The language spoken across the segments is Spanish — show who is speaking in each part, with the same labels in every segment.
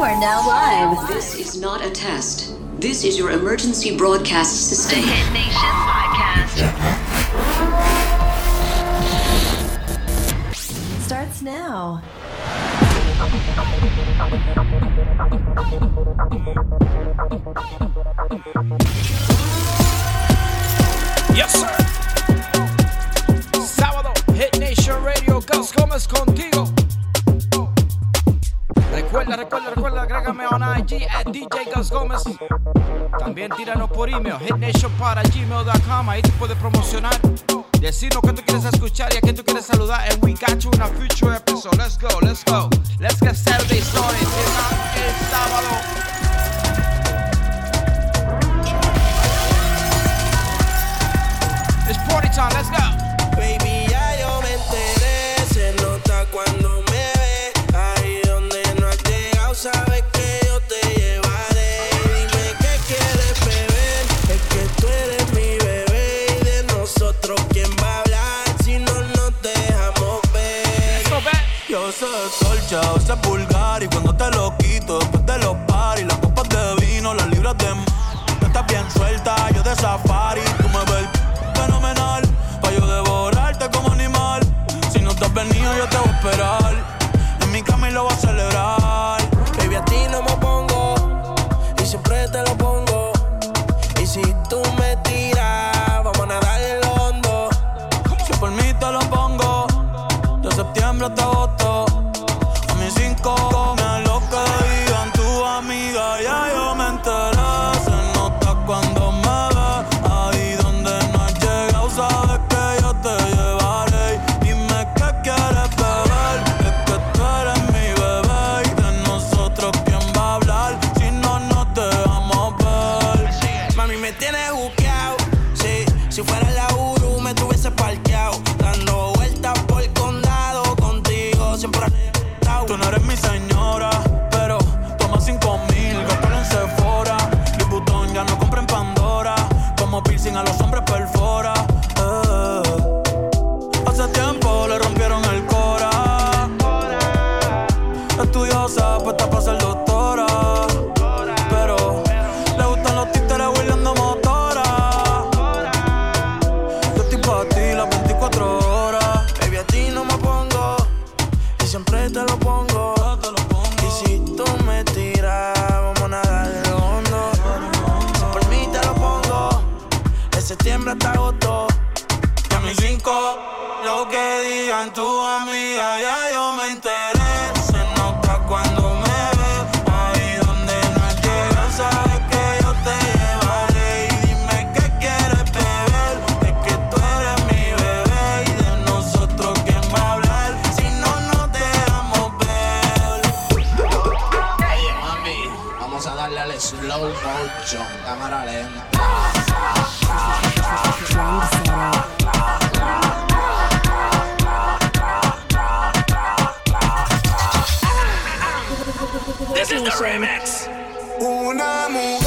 Speaker 1: Are now live.
Speaker 2: This is not a test. This is your emergency broadcast system.
Speaker 1: The Hit Nation podcast. Starts now.
Speaker 3: Yes, sir. Sábado, Hit Nation Radio, Gas Gómez contigo. Recuerda, recuerda, recuerda, agrégame on IG at DJ Gus Gómez. También tíranos por email, hitnation para gmail.com. Ahí te puedes promocionar. Decirnos que tú quieres escuchar y a qué tú quieres saludar. And we got you in a future episode. Let's go, let's go. Let's get Saturday started. El sábado. It's party time, let's go.
Speaker 4: bicha, a.
Speaker 5: Y cuando te lo quito, después de los paris, las copas de vino, las libras de mar. Estás bien suelta, yo de safari. Tú me ves fenomenal, pa' yo devorarte como animal. Si no te has venido, yo te voy a esperar. En mi cama y lo voy a celebrar.
Speaker 4: Baby, a ti no me pongo, y siempre te lo pongo. Y si tú me tiras, vamos a nadar el hondo. Si por mí te lo pongo, de septiembre hasta
Speaker 6: amor.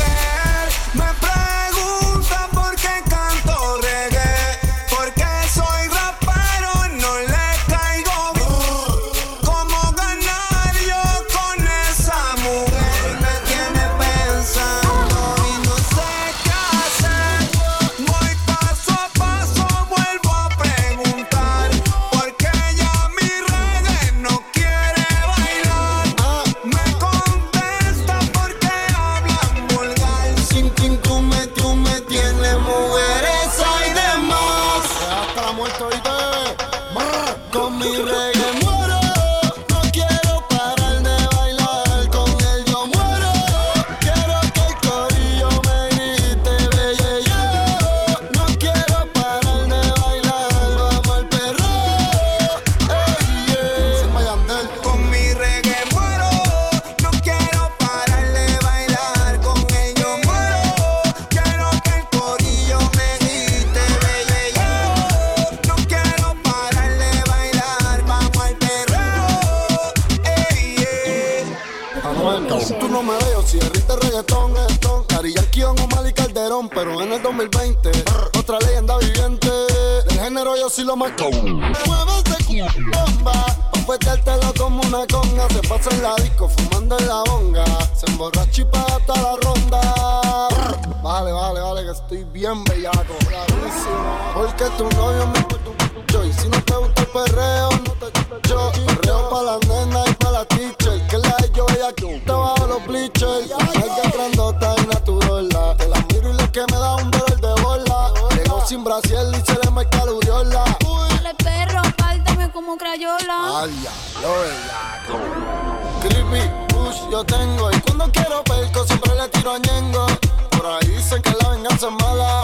Speaker 6: Creepy push yo tengo y cuando quiero perco siempre le tiro a Ñengo. Por ahí dicen que la venganza es mala,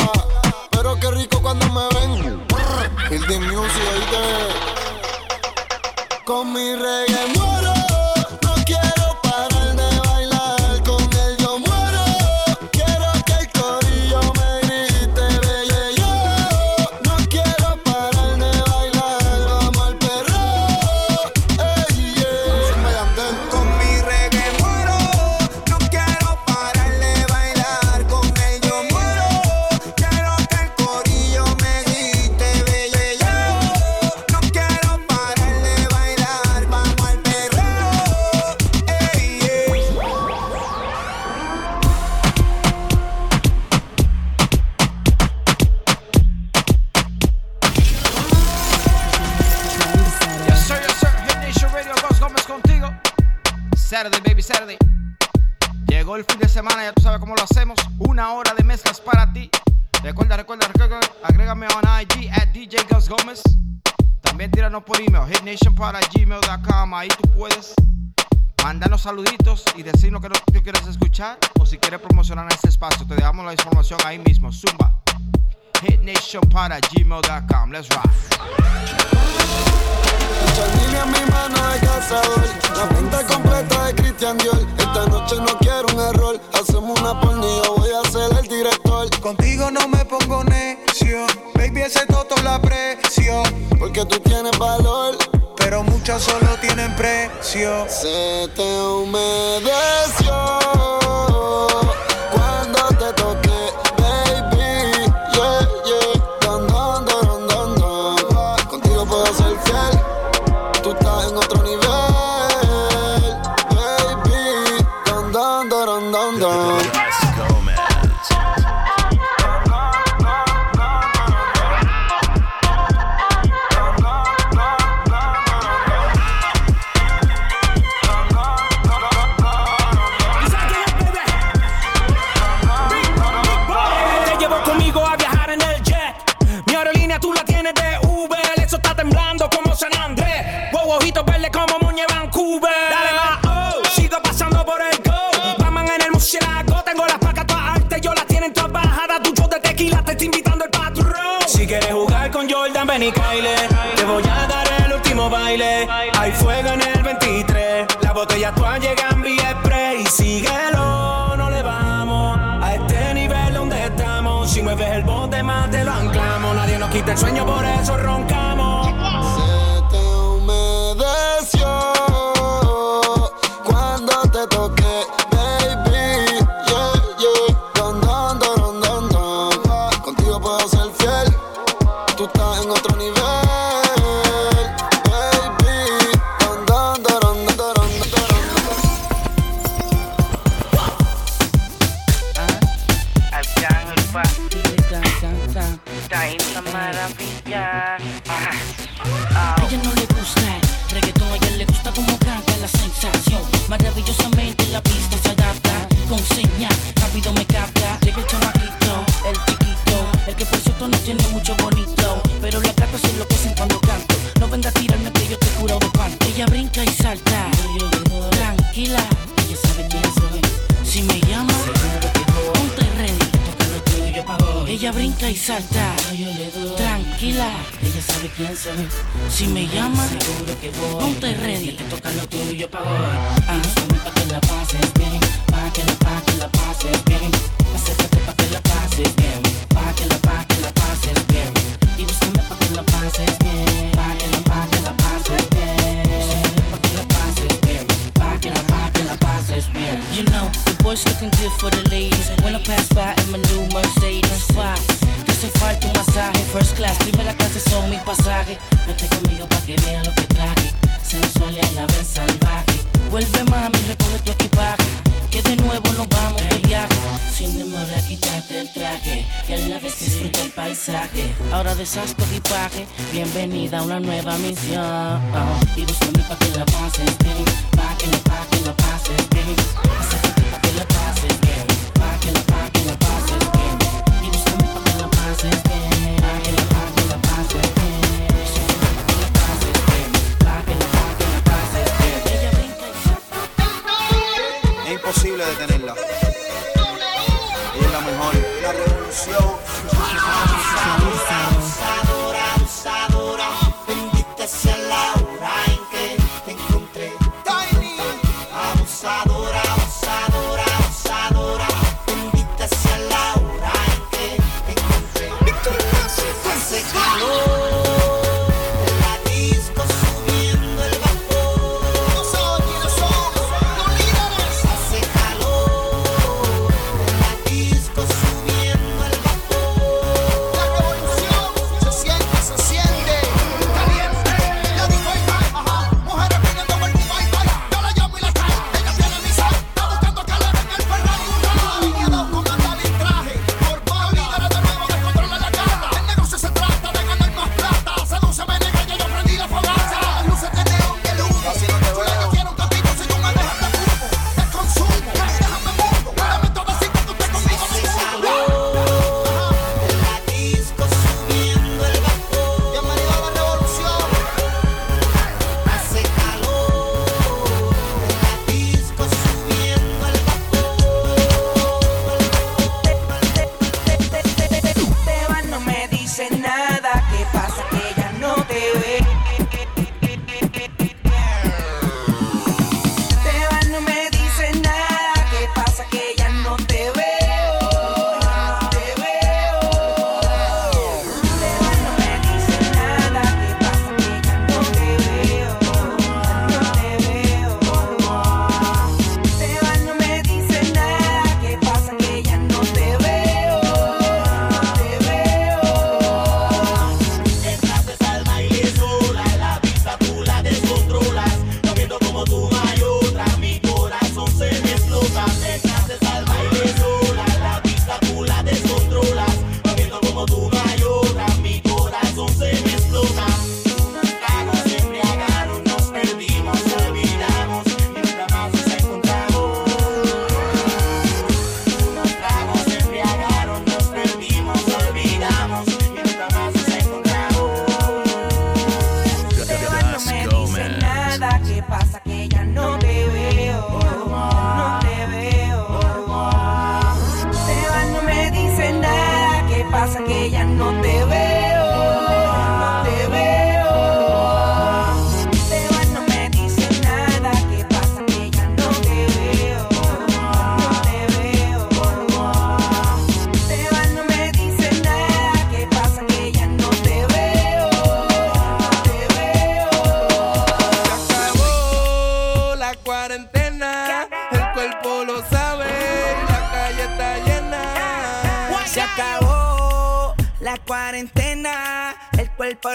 Speaker 6: pero qué rico cuando me ven. Building Music, oíste. Con mi reggae muero. el
Speaker 3: fin de semana, ya tú sabes cómo lo hacemos. Una hora de mezclas para ti. Recuerda, recuerda, recuerda, agrégame on IG at DJ Gus Gómez. También tíranos por email, hitnationpara.gmail.com. Ahí tú puedes mandarnos saluditos y decirnos que tú quieres escuchar o si quieres promocionar este espacio. Te dejamos la información ahí mismo. Zumba. hitnationpara.gmail.com. Let's rock.
Speaker 6: Charmini mi mano de cazador. La pinta completa de Christian Dior. Esta noche no quiero un error. Hacemos una pornilla, voy a ser el director.
Speaker 4: Contigo no me pongo necio. Baby, ese toto la presión.
Speaker 6: Porque tú tienes valor.
Speaker 4: Pero muchas solo tienen precio.
Speaker 6: Se te humedeció. tropecen cuando
Speaker 7: canto. No venga a tirarme que yo te curo de pan. Ella brinca y salta. Tranquila, ella sabe quién soy. Si me llama, ponte ready. Ella brinca y salta. Tranquila, ella sabe quién soy. Si me llama. Ponte ready. Te toca lo tuyo para hoy. Ah, que la pases bien. Para que la, pa' que la pases bien. Boys looking good for the ladies. When I pass by in my new Mercedes. Why? Yo soy falta un masaje. First class, primera clase son mis pasajes. Vete conmigo pa' que vean lo que traje. Sensual y a la vez salvaje. Vuelve mami, recoge tu equipaje. Que de nuevo nos vamos de viaje. Sin demora, quítate el traje. Que a la vez disfruta el paisaje. Ahora deshaz tu equipaje. Bienvenida a una nueva misión. Y búscame pa' que la pases bien. Pa' que la, pa' que la pases bien
Speaker 8: imposible detenerla.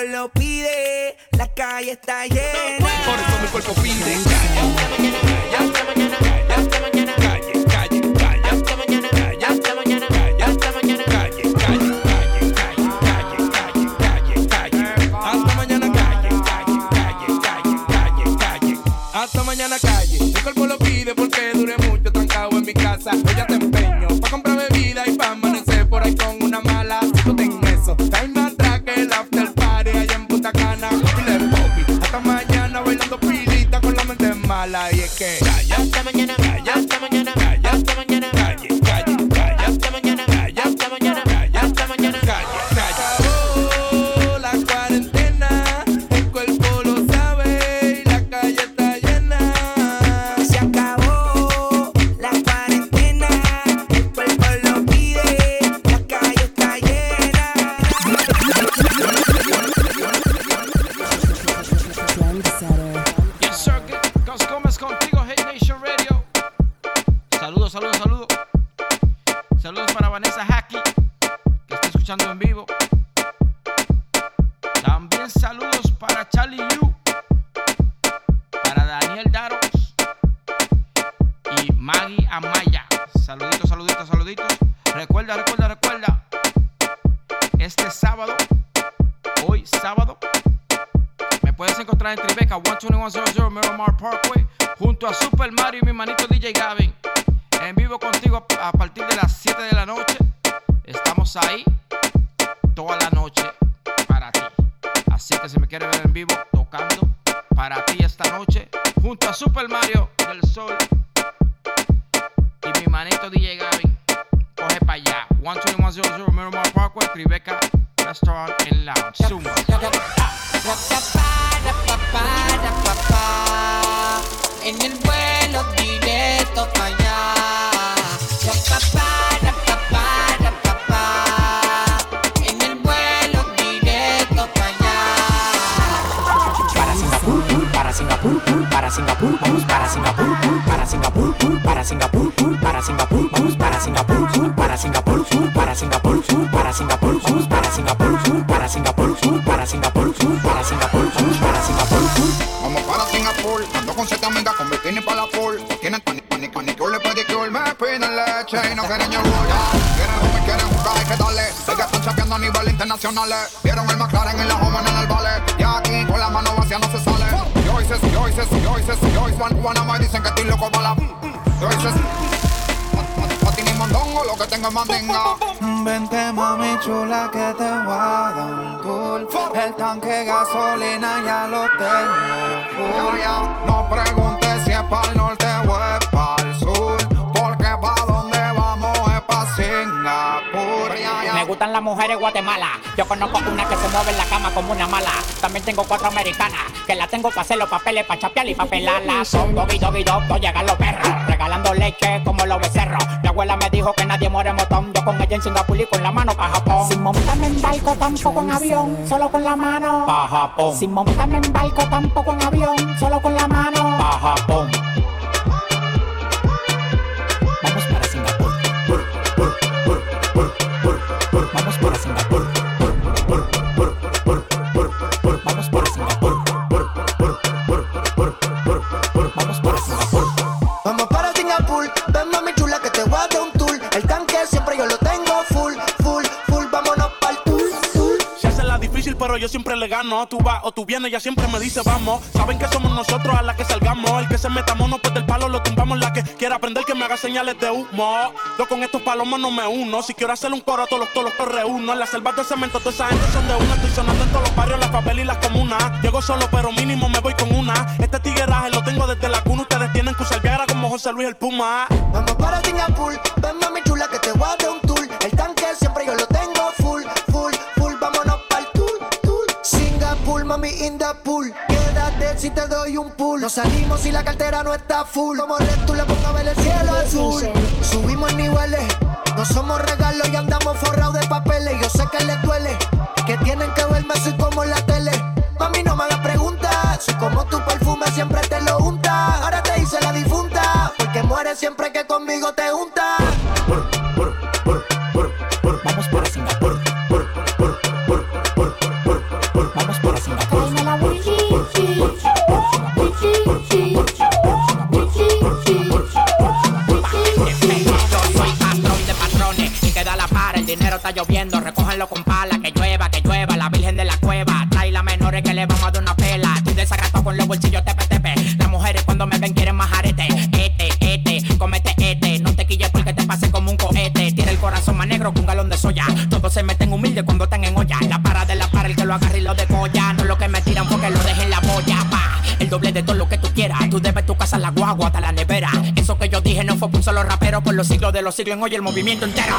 Speaker 9: lo
Speaker 10: pide, la calle está llena.
Speaker 9: Por eso mi cuerpo pide.
Speaker 8: saludos, saludos. Saludos para Vanessa Hacky, que está escuchando en vivo. También saludos para Charlie Yu,
Speaker 3: para Daniel Daros y Maggie Amaya. Saluditos, saluditos, saluditos. Recuerda, recuerda, recuerda. Este sábado, hoy sábado, me puedes encontrar en Tribeca 12100 Miramar Parkway junto a Super Mario y mi manito DJ Gavin. En vivo contigo a partir de las 7 de la noche. Estamos ahí toda la noche para ti. Así que si me quieres ver en vivo tocando para ti esta noche junto a Super Mario del Sol y mi manito DJ Gavin, coge para allá. 12100 Miramar Parkway, Tribeca Restaurant and Lounge. Zumba.
Speaker 11: En el vuelo directo para allá. Rapapá, rapapá, rapapá. En el vuelo directo para allá.
Speaker 12: Para Singapur, para Singapur, para Singapur, vamos para Singapur, para Singapur, para Singapur, para Singapur, vamos para Singapur, para Singapur, para Singapur, para Singapur, vamos para Singapur, para Singapur, para Singapur, para Singapur, para Singapur.
Speaker 13: Vamos para Singapur, ando con leche y no quieren royal. Quieren rum y quieren jugar, hay que darle. Sé que están chapeando a nivel internacional. Vieron el McLaren y la joven en el ballet. Y aquí con la mano vacía no se sale. Yo hice, yo hice, yo hice, yo hice, Juana me dicen que estoy loco para la. Yo hice, pa' ti ni mondongo, lo que tengo es mandinga.
Speaker 14: Vente mami chula que te voy a dar un tour El tanque gasolina ya lo tengo full
Speaker 13: No preguntes si es para
Speaker 12: gustan las mujeres Guatemala. Yo conozco una que se mueve en la cama como una mala. También tengo cuatro americanas que la tengo para hacer los papeles, para chapear y para pelarla. Son doggy doggy dog, no llegan los perros. Regalando leche como los becerros. Mi abuela me dijo que nadie muere motón. Yo con ella en Singapur y con la mano para Japón. Sin montarme en barco, tampoco en avión, solo con la mano. Pa' Japón. Sin montarme en barco, tampoco en avión, solo con la mano. Pa' Japón.
Speaker 15: Le gano. Tú vas o tú vienes, ella siempre me dice vamos. Saben que somos nosotros a la que salgamos. El que se meta mono, pues del palo lo tumbamos. La que quiera aprender que me haga señales de humo. Yo con estos palomos no me uno. Si quiero hacer un coro, todos los todos los reúno. En las selvas de cemento, toda esa gente son de una. Estoy sonando en todos los barrios, las favelas y las comunas. Llego solo, pero mínimo me voy con una. Este tigueraje lo tengo desde la cuna. Ustedes tienen que usar Viagra como José Luis el Puma.
Speaker 16: Vamos para Singapur, ven mami chula que te voy a dar un tour. El tanque siempre yo lo in the pool. Quédate si te doy un pool. Nos salimos si la cartera no está full. Como red, tú le pongo a ver el cielo azul. Subimos en niveles. No somos regalos y andamos forrados de papeles. Yo sé que les duele, que tienen que verme así como en la tele. Mami, no me hagas preguntas. Soy como tu perfume, siempre te lo unta. Ahora te hice la difunta, porque mueres siempre que conmigo te junta.
Speaker 17: Por los siglos de los siglos, en hoy el movimiento entero.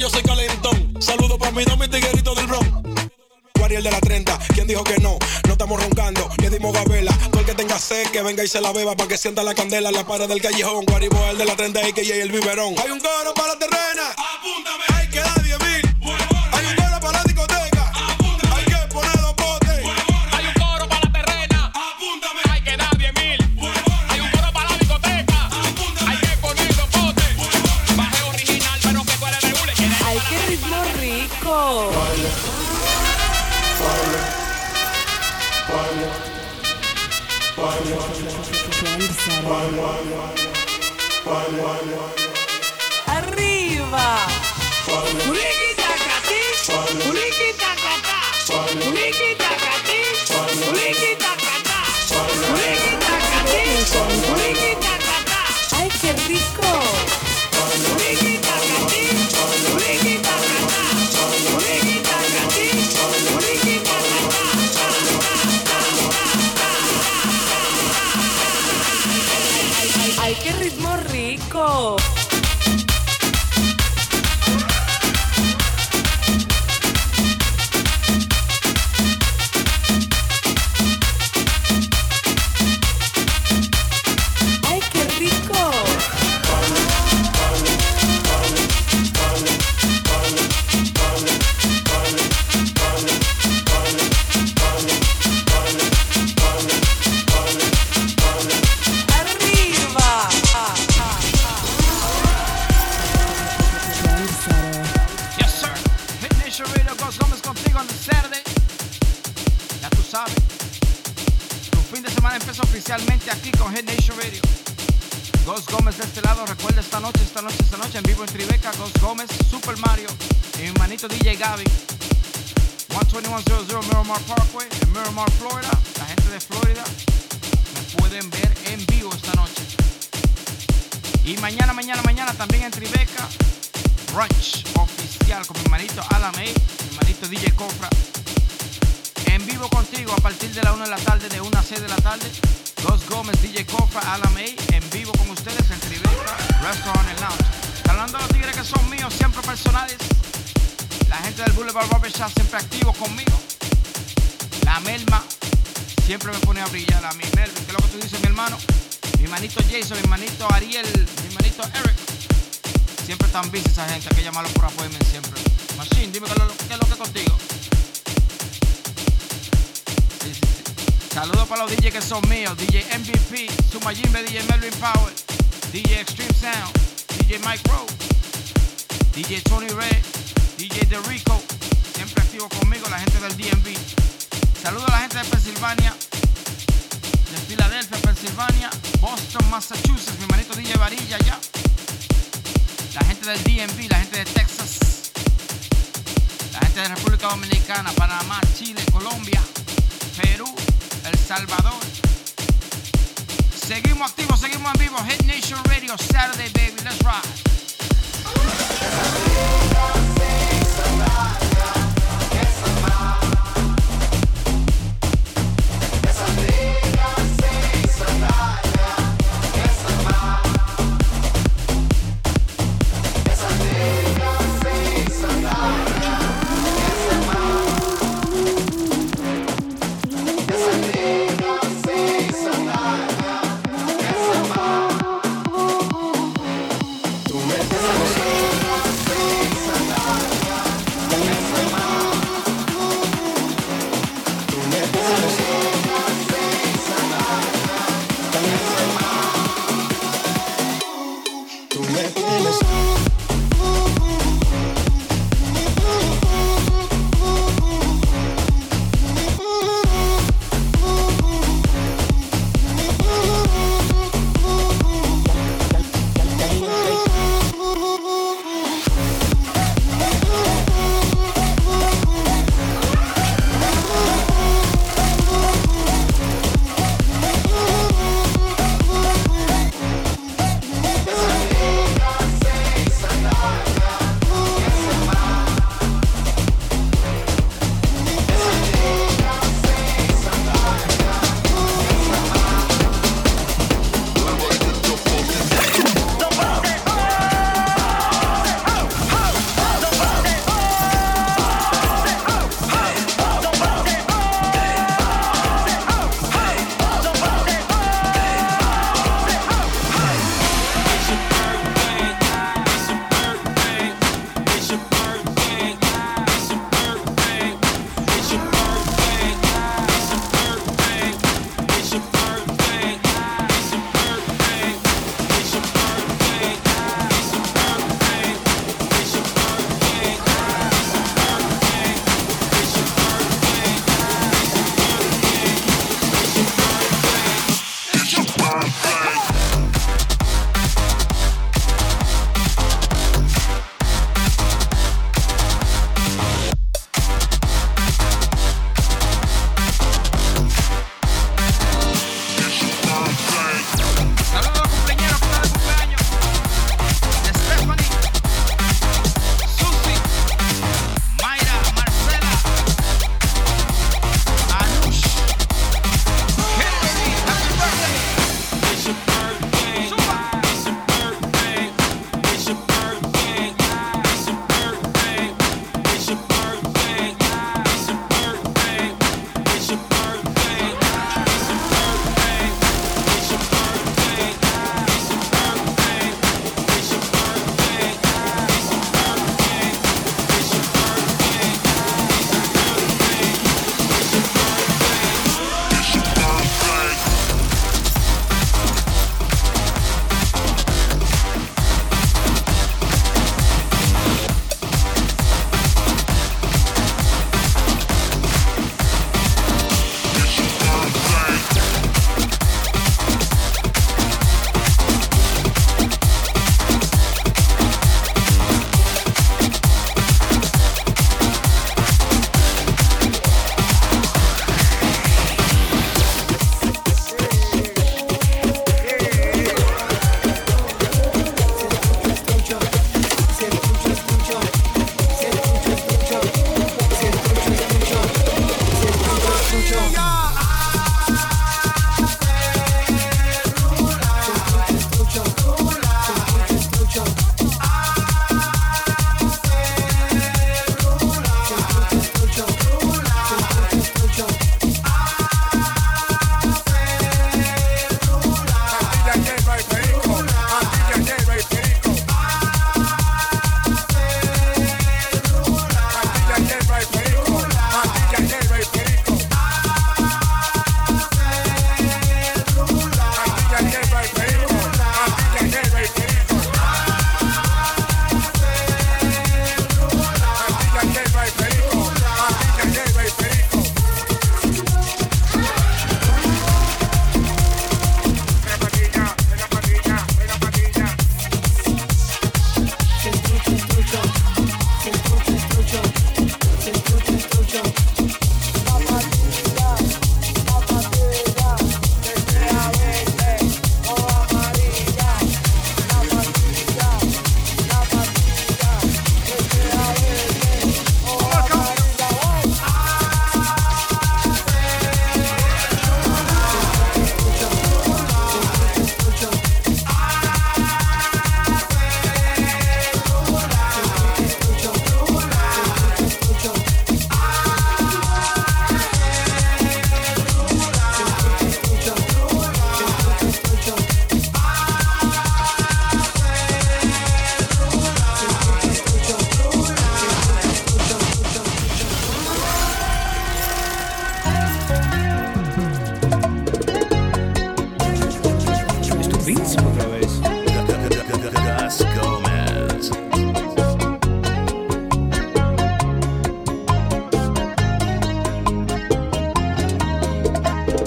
Speaker 18: yo soy
Speaker 19: calentón. Saludos para mi tiguerito del ron. Guariel de la 30, ¿quién dijo que no? No estamos roncando, le dimos gabela. Todo que tenga sed, que venga y se la beba, para que sienta la candela en la pared del callejón. Guariboel de la 30, y que el biberón. Hay un coro para la terrena, apúntame, hay que
Speaker 3: darle. Semana empieza oficialmente aquí con Hit Nation Radio. Ghost Gómez de este lado, recuerda esta noche, esta noche, esta noche en vivo en Tribeca, Ghost Gómez, Super Mario y mi manito DJ Gaby. 12100 Miramar Parkway en Miramar, Florida. La gente de Florida me pueden ver en vivo esta noche. Y mañana, mañana, mañana también en Tribeca, brunch oficial con mi hermanito Alamey, mi hermanito DJ Cofra. En vivo contigo a partir de la 1 de la tarde, de 1 a 6 de la tarde. Los Gómez, DJ Cofra, Alamey, en vivo con ustedes en Tribeca, Restaurant and Lounge. Hablando de los tigres que son míos, siempre personales. La gente del Boulevard Barbershop siempre activo conmigo. La Melma siempre me pone a brillar a mí. Melvin, ¿qué es lo que tú dices, mi hermano? Mi manito Jason, mi manito Ariel, mi manito Eric. Siempre están busy esa gente, hay que llamarlo por appointment siempre. Machine, dime qué es lo, que contigo. Saludos para los DJ que son míos. DJ MVP, Sumayimbe, DJ Melvin Power, DJ Extreme Sound, DJ Mike Rowe, DJ Tony Red, DJ The Rico. Siempre activo conmigo, la gente del DMV. Saludos a la gente de Pensilvania, de Filadelfia, Pensilvania, Boston, Massachusetts, mi manito DJ Varilla allá. La gente del DMV, la gente de Texas, la gente de República Dominicana, Panamá, Chile, Colombia, El Salvador. Seguimos activos, seguimos en vivo. Hit Nation Radio, Saturday, baby. Let's ride.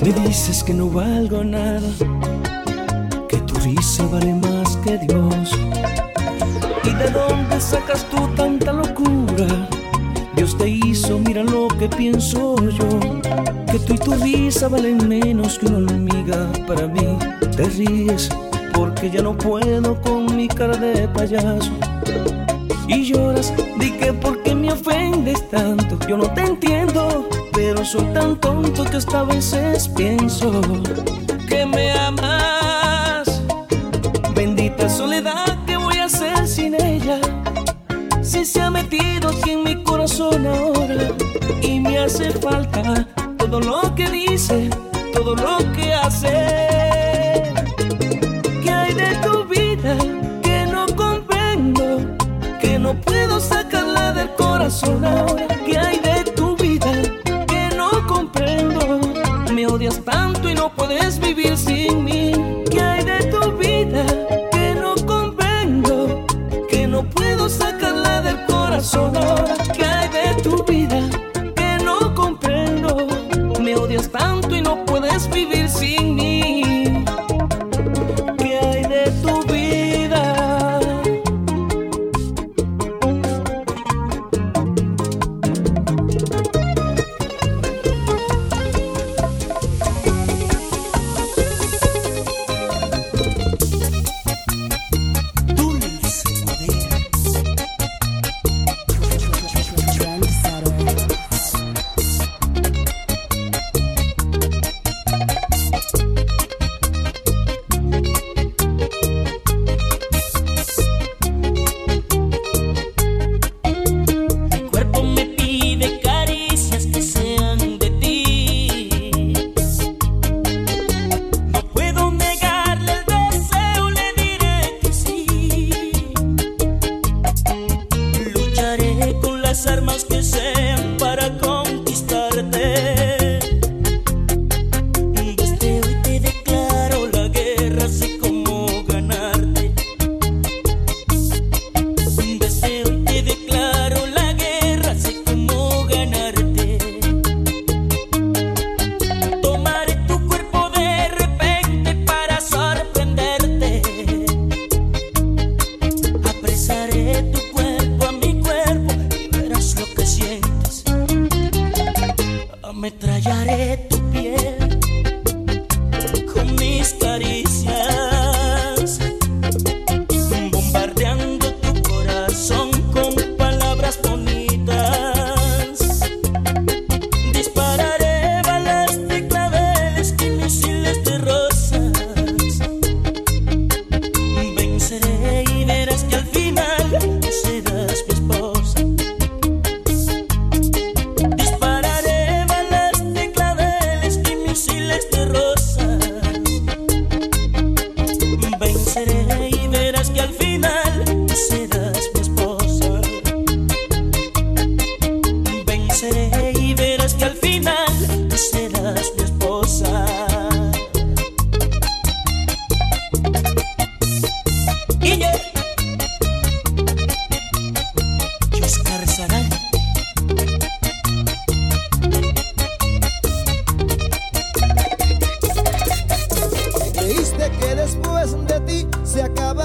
Speaker 20: Me dices que no valgo nada, que tu risa vale más que Dios. ¿Y de dónde sacas tú tanta locura? Dios te hizo, mira lo que pienso yo. Que tú y tu risa valen menos que una hormiga para mí. Te ríes porque ya no puedo con mi cara de payaso. Y lloras, di que por qué me ofendes tanto. Yo no te entiendo, pero soy tan tonto que hasta a veces pienso que me amas. Bendita soledad, ¿qué voy a hacer sin ella? Si se ha metido aquí en mi corazón ahora y me hace falta todo lo que dice, todo lo que hace. ¿Qué hay de tu vida que no comprendo? Que no puedo sacarla del corazón ahora.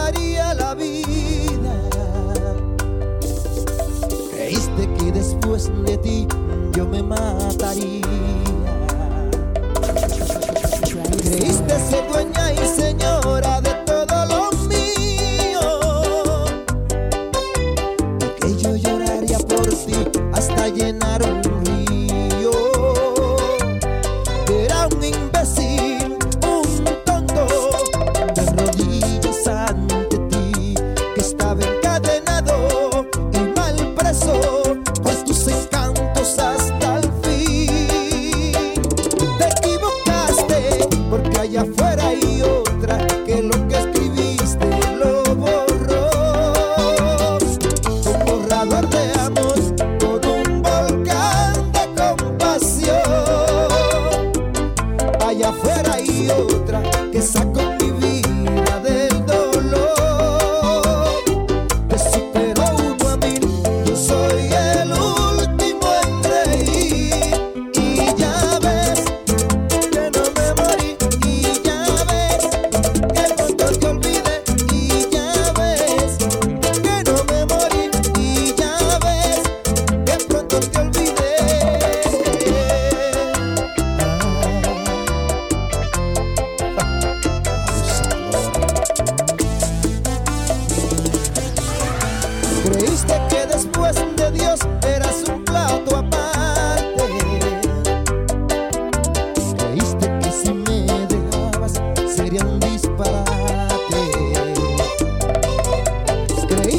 Speaker 21: Acabaría la vida. Creíste que después de ti yo me mataría. Creíste ser dueña y señora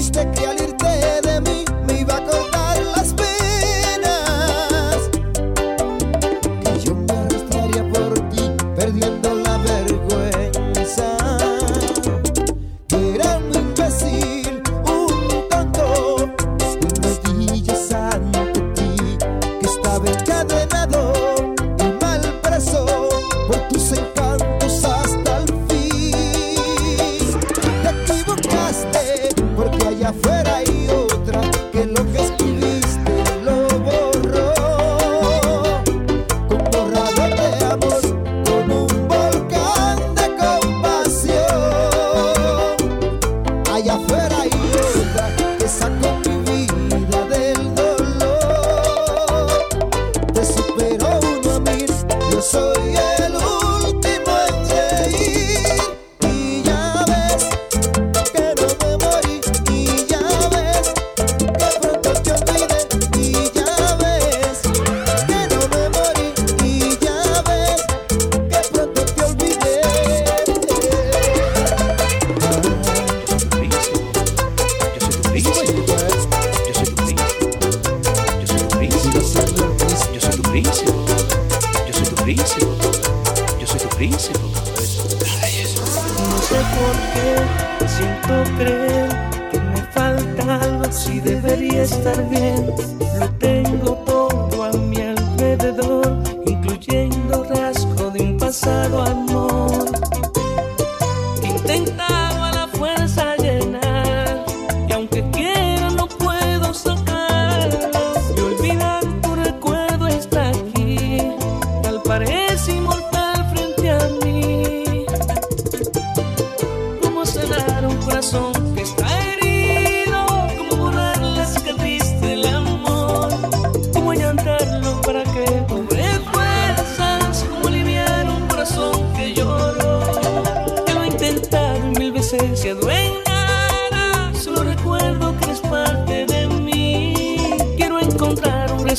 Speaker 21: stick,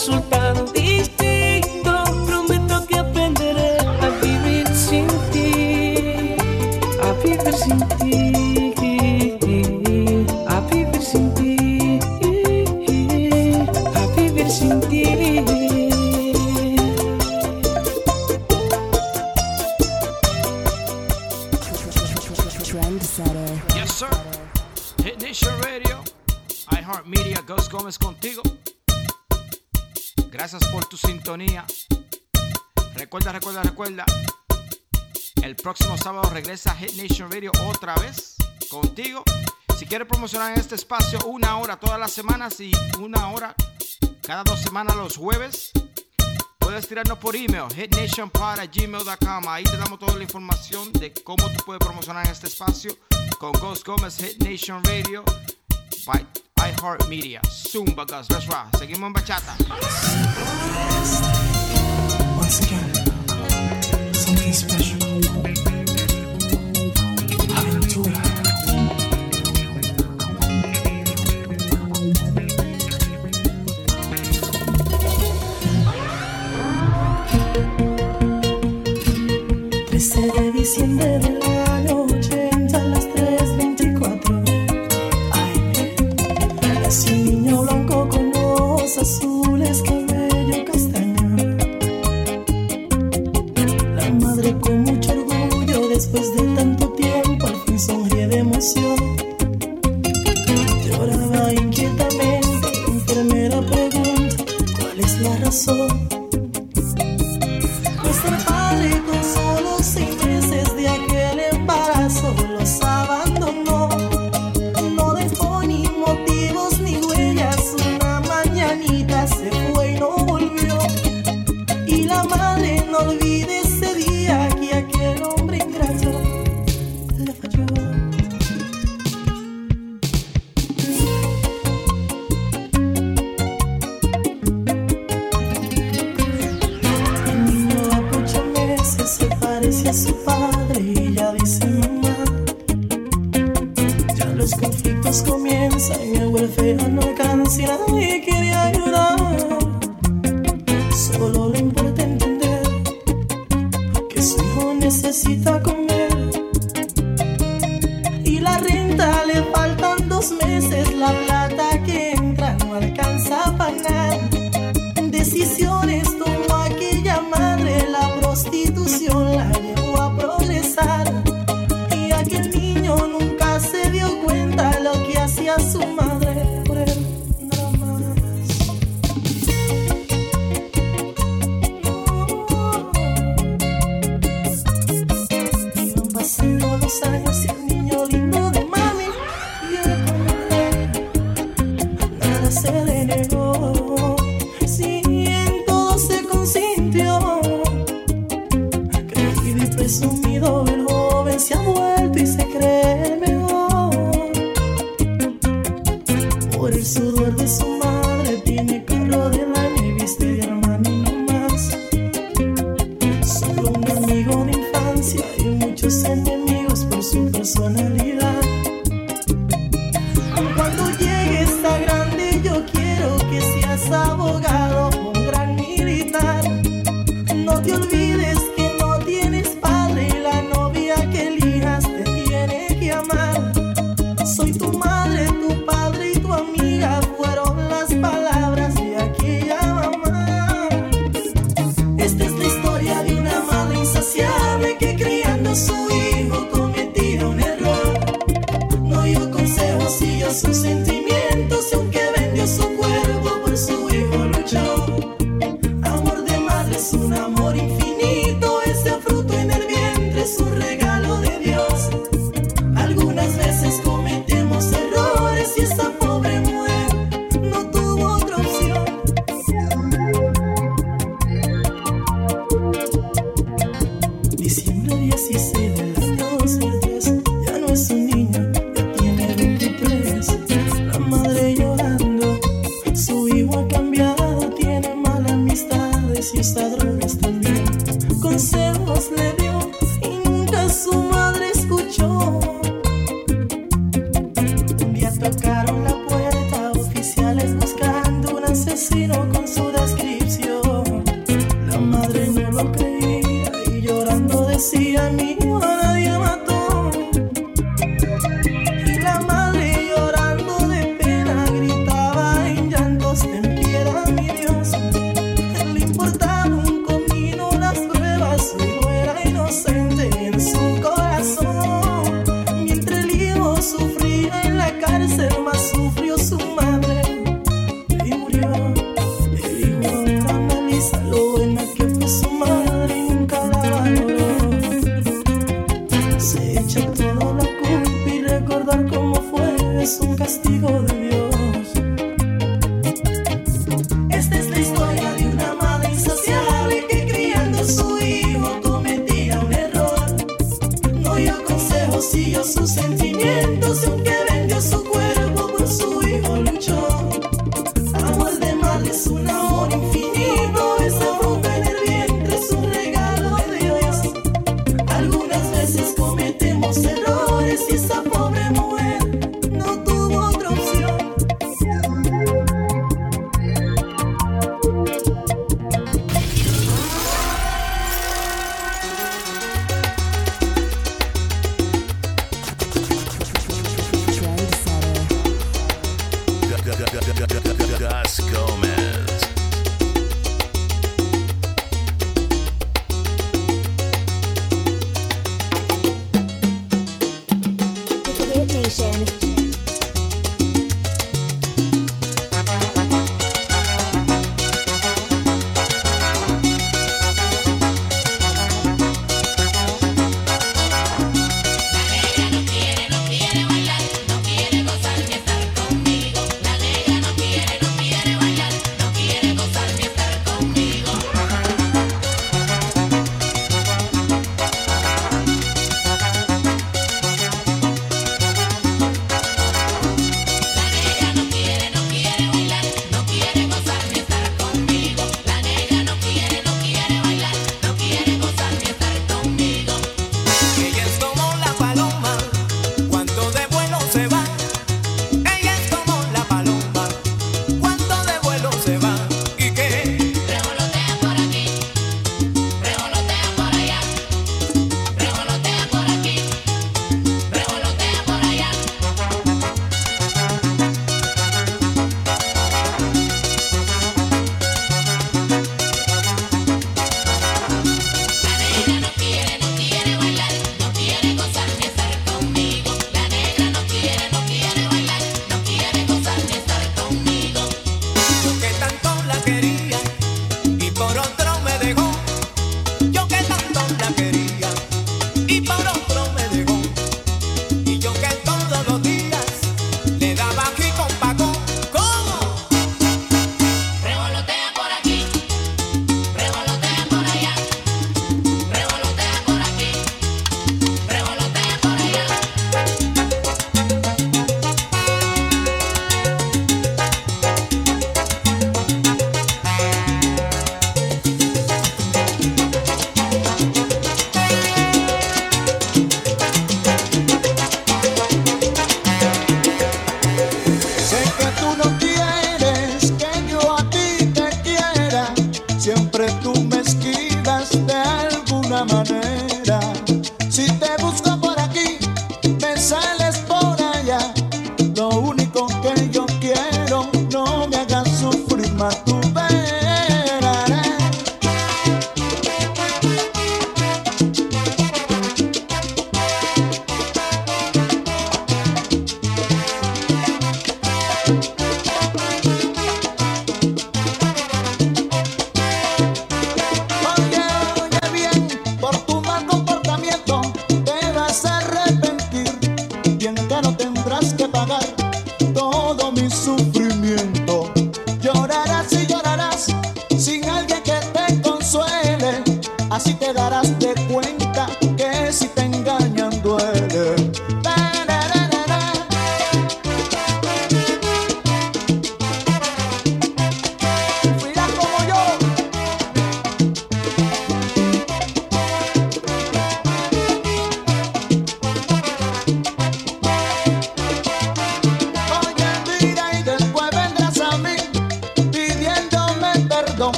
Speaker 21: resultante. otra
Speaker 3: vez contigo. Si quieres promocionar este espacio una hora todas las semanas y una hora cada dos semanas los jueves, puedes tirarnos por email, hitnationpod.gmail.com. Ahí te damos toda la información de cómo tú puedes promocionar este espacio con Ghost Gómez, Hit Nation Radio, by iHeartMedia, Zumba Gus, that's right. Seguimos en bachata.
Speaker 22: Once again, something special
Speaker 23: basura. de diciembre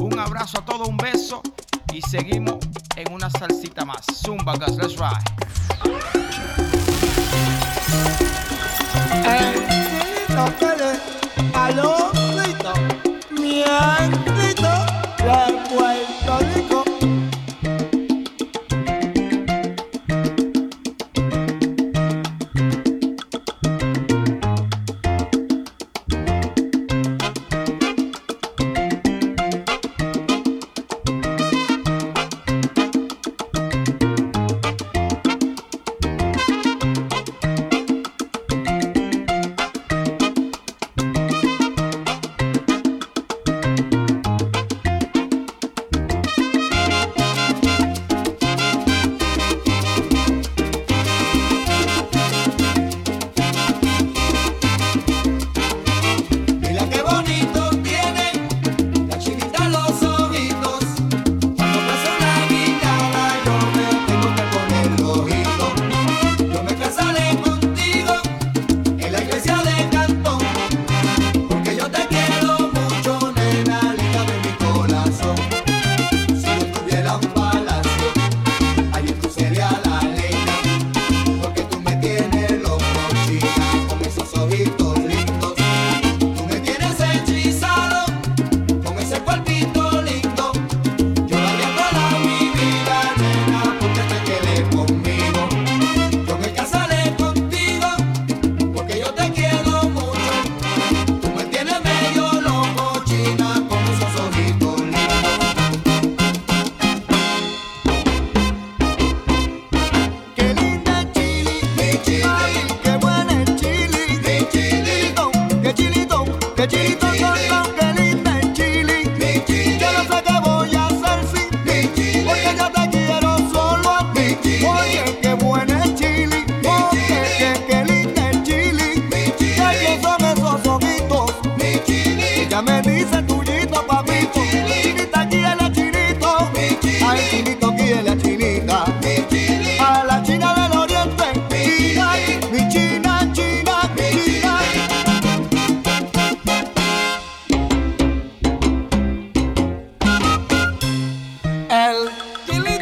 Speaker 23: Un
Speaker 3: abrazo a todos, un beso y seguimos en una salsita más. Zumba, guys, let's ride.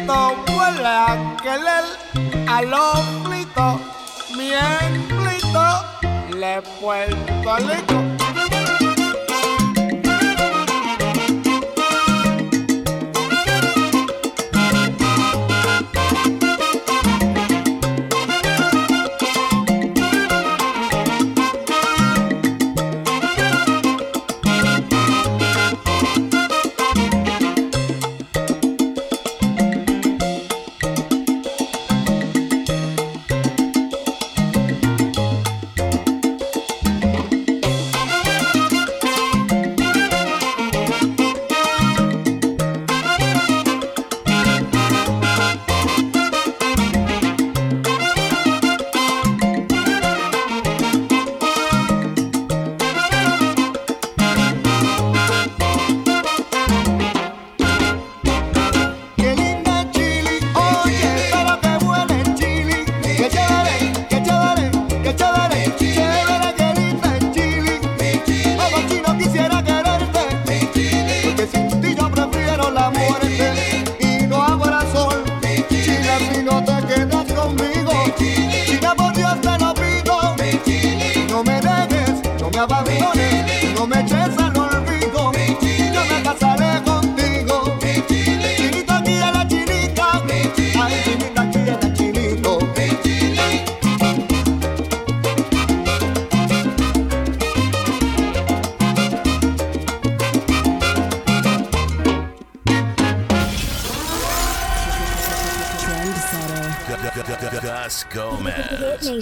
Speaker 21: frito, huele a aquel al frito, mi
Speaker 24: frito, le Puerto Rico.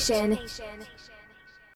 Speaker 25: Nation.